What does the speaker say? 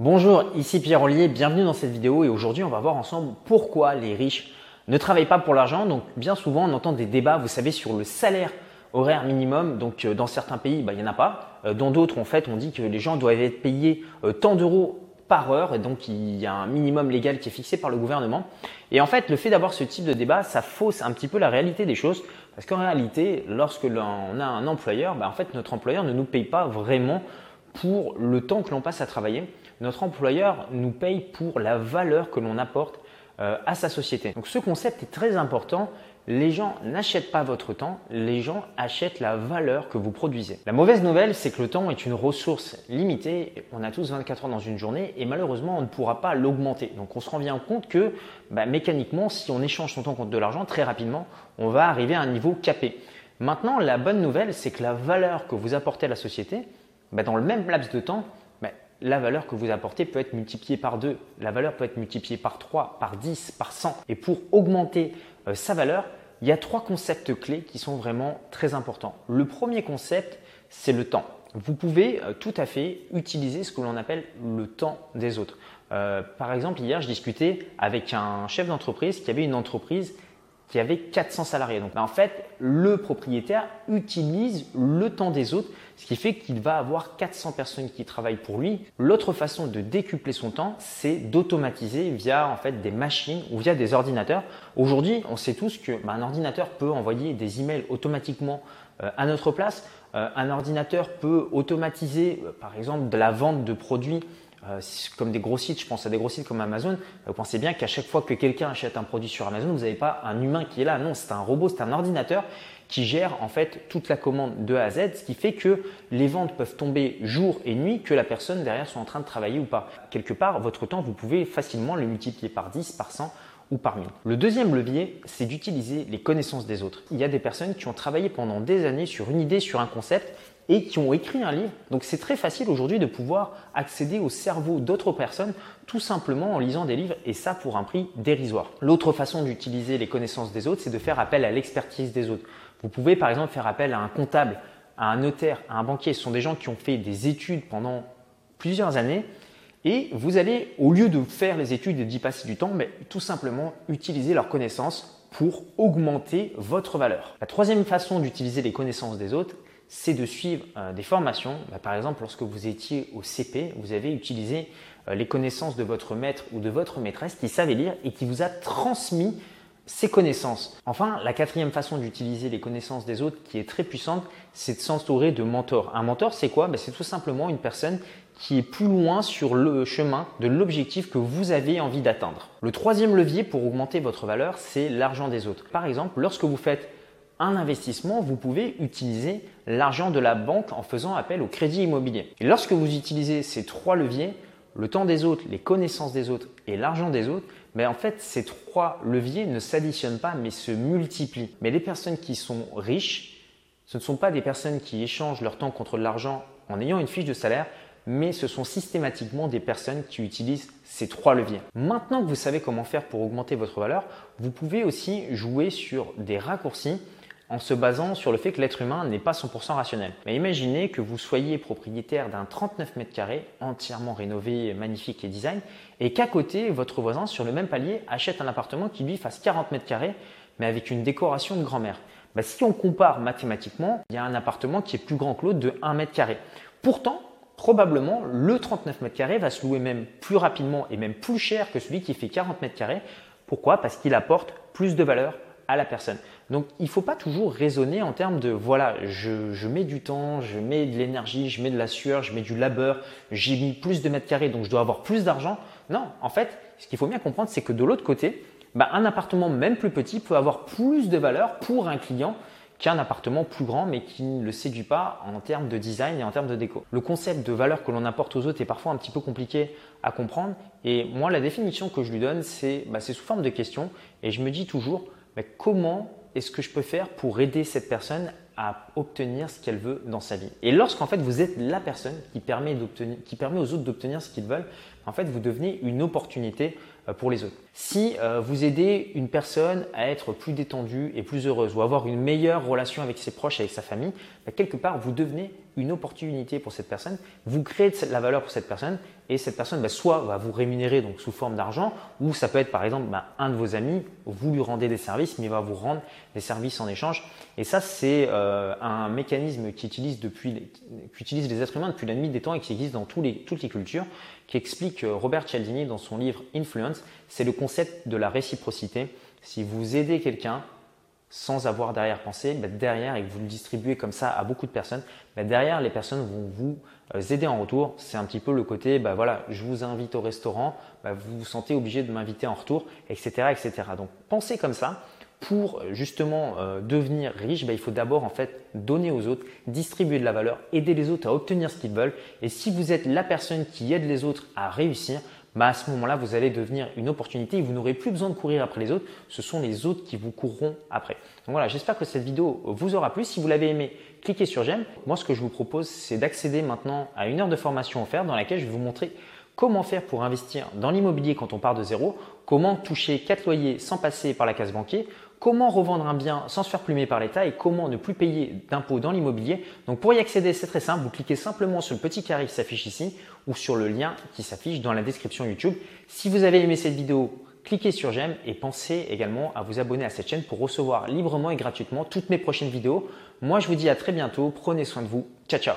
Bonjour, ici Pierre Ollier, bienvenue dans cette vidéo et aujourd'hui on va voir ensemble pourquoi les riches ne travaillent pas pour l'argent. Donc bien souvent on entend des débats, vous savez, sur le salaire horaire minimum. Donc euh, dans certains pays, bah, il n'y en a pas. Euh, dans d'autres, en fait, on dit que les gens doivent être payés euh, tant d'euros par heure et donc il y a un minimum légal qui est fixé par le gouvernement. Et en fait, le fait d'avoir ce type de débat, ça fausse un petit peu la réalité des choses parce qu'en réalité, lorsque l'on a un employeur, bah, en fait notre employeur ne nous paye pas vraiment pour le temps que l'on passe à travailler notre employeur nous paye pour la valeur que l'on apporte euh, à sa société. Donc ce concept est très important. Les gens n'achètent pas votre temps, les gens achètent la valeur que vous produisez. La mauvaise nouvelle, c'est que le temps est une ressource limitée. On a tous 24 heures dans une journée et malheureusement, on ne pourra pas l'augmenter. Donc on se rend bien compte que bah, mécaniquement, si on échange son temps contre de l'argent, très rapidement, on va arriver à un niveau capé. Maintenant, la bonne nouvelle, c'est que la valeur que vous apportez à la société, bah, dans le même laps de temps, la valeur que vous apportez peut être multipliée par 2, la valeur peut être multipliée par 3, par 10, par 100. Et pour augmenter euh, sa valeur, il y a trois concepts clés qui sont vraiment très importants. Le premier concept, c'est le temps. Vous pouvez euh, tout à fait utiliser ce que l'on appelle le temps des autres. Euh, par exemple, hier, je discutais avec un chef d'entreprise qui avait une entreprise qui avait 400 salariés. Donc en fait, le propriétaire utilise le temps des autres, ce qui fait qu'il va avoir 400 personnes qui travaillent pour lui. L'autre façon de décupler son temps, c'est d'automatiser via en fait des machines ou via des ordinateurs. Aujourd'hui, on sait tous que bah, un ordinateur peut envoyer des emails automatiquement euh, à notre place. Euh, un ordinateur peut automatiser, euh, par exemple, de la vente de produits euh, comme des gros sites, je pense à des gros sites comme Amazon, vous pensez bien qu'à chaque fois que quelqu'un achète un produit sur Amazon, vous n'avez pas un humain qui est là. Non, c'est un robot, c'est un ordinateur qui gère en fait toute la commande de A à Z, ce qui fait que les ventes peuvent tomber jour et nuit, que la personne derrière soit en train de travailler ou pas. Quelque part, votre temps, vous pouvez facilement le multiplier par 10, par 100 ou par 1000. Le deuxième levier, c'est d'utiliser les connaissances des autres. Il y a des personnes qui ont travaillé pendant des années sur une idée, sur un concept et qui ont écrit un livre. Donc c'est très facile aujourd'hui de pouvoir accéder au cerveau d'autres personnes tout simplement en lisant des livres et ça pour un prix dérisoire. L'autre façon d'utiliser les connaissances des autres, c'est de faire appel à l'expertise des autres. Vous pouvez par exemple faire appel à un comptable, à un notaire, à un banquier. Ce sont des gens qui ont fait des études pendant plusieurs années et vous allez, au lieu de faire les études et d'y passer du temps, mais tout simplement utiliser leurs connaissances pour augmenter votre valeur. La troisième façon d'utiliser les connaissances des autres, c'est de suivre euh, des formations. Bah, par exemple, lorsque vous étiez au CP, vous avez utilisé euh, les connaissances de votre maître ou de votre maîtresse qui savait lire et qui vous a transmis ces connaissances. Enfin, la quatrième façon d'utiliser les connaissances des autres qui est très puissante, c'est de s'entourer de mentors. Un mentor, c'est quoi? Bah, C'est tout simplement une personne qui est plus loin sur le chemin de l'objectif que vous avez envie d'atteindre. Le troisième levier pour augmenter votre valeur, c'est l'argent des autres. Par exemple, lorsque vous faites un investissement, vous pouvez utiliser l'argent de la banque en faisant appel au crédit immobilier. Et lorsque vous utilisez ces trois leviers, le temps des autres, les connaissances des autres et l'argent des autres, mais en fait, ces trois leviers ne s'additionnent pas, mais se multiplient. Mais les personnes qui sont riches, ce ne sont pas des personnes qui échangent leur temps contre de l'argent en ayant une fiche de salaire, mais ce sont systématiquement des personnes qui utilisent ces trois leviers. Maintenant que vous savez comment faire pour augmenter votre valeur, vous pouvez aussi jouer sur des raccourcis en se basant sur le fait que l'être humain n'est pas 100% rationnel. Mais imaginez que vous soyez propriétaire d'un 39 mètres carrés entièrement rénové, magnifique et design, et qu'à côté, votre voisin sur le même palier achète un appartement qui lui fasse 40 mètres carrés, mais avec une décoration de grand-mère. Bah, si on compare mathématiquement, il y a un appartement qui est plus grand que l'autre de 1 mètre carré. Pourtant, probablement, le 39 mètres carrés va se louer même plus rapidement et même plus cher que celui qui fait 40 mètres carrés. Pourquoi? Parce qu'il apporte plus de valeur à la personne. Donc il ne faut pas toujours raisonner en termes de voilà, je, mets du temps, je mets de l'énergie, je mets de la sueur, je mets du labeur, j'ai mis plus de mètres carrés, donc je dois avoir plus d'argent. Non, en fait, ce qu'il faut bien comprendre, c'est que de l'autre côté, bah, un appartement même plus petit peut avoir plus de valeur pour un client qu'un appartement plus grand mais qui ne le séduit pas en termes de design et en termes de déco. Le concept de valeur que l'on apporte aux autres est parfois un petit peu compliqué à comprendre et moi la définition que je lui donne c'est bah, sous forme de question et je me dis toujours mais comment est-ce que je peux faire pour aider cette personne à obtenir ce qu'elle veut dans sa vie Et lorsqu'en fait vous êtes la personne qui permet, aux autres d'obtenir ce qu'ils veulent, en fait vous devenez une opportunité euh, pour les autres. Si euh, vous aidez une personne à être plus détendue et plus heureuse ou avoir une meilleure relation avec ses proches, avec sa famille, bah, quelque part vous devenez une opportunité pour cette personne, vous créez de la valeur pour cette personne et cette personne bah, soit va vous rémunérer donc sous forme d'argent ou ça peut être par exemple bah, un de vos amis, vous lui rendez des services mais il va vous rendre des services en échange et ça c'est euh, un mécanisme qui utilise, depuis, utilise les êtres humains depuis la nuit des temps et qui existe dans tous les, toutes les cultures qui explique euh, Robert Cialdini dans son livre Influence, c'est le concept de la réciprocité. Si vous aidez quelqu'un, sans avoir derrière pensé, bah, derrière, et que vous le distribuez comme ça à beaucoup de personnes, bah, derrière, les personnes vont vous euh, aider en retour. C'est un petit peu le côté, bah, voilà, je vous invite au restaurant, vous vous sentez obligé de m'inviter en retour, etc., etc. Donc, pensez comme ça. Pour euh, justement euh, devenir riche, il faut d'abord en fait donner aux autres, distribuer de la valeur, aider les autres à obtenir ce qu'ils veulent. Et si vous êtes la personne qui aide les autres à réussir, bah, à ce moment-là, vous allez devenir une opportunité et vous n'aurez plus besoin de courir après les autres. Ce sont les autres qui vous courront après. Donc voilà, j'espère que cette vidéo vous aura plu. Si vous l'avez aimé, cliquez sur j'aime. Moi, ce que je vous propose, c'est d'accéder maintenant à une heure de formation offerte dans laquelle je vais vous montrer comment faire pour investir dans l'immobilier quand on part de zéro, comment toucher 4 loyers sans passer par la case banquier, comment revendre un bien sans se faire plumer par l'État et comment ne plus payer d'impôts dans l'immobilier. Donc pour y accéder, c'est très simple, vous cliquez simplement sur le petit carré qui s'affiche ici ou sur le lien qui s'affiche dans la description YouTube. Si vous avez aimé cette vidéo, cliquez sur j'aime et pensez également à vous abonner à cette chaîne pour recevoir librement et gratuitement toutes mes prochaines vidéos. Moi, je vous dis à très bientôt, prenez soin de vous, ciao ciao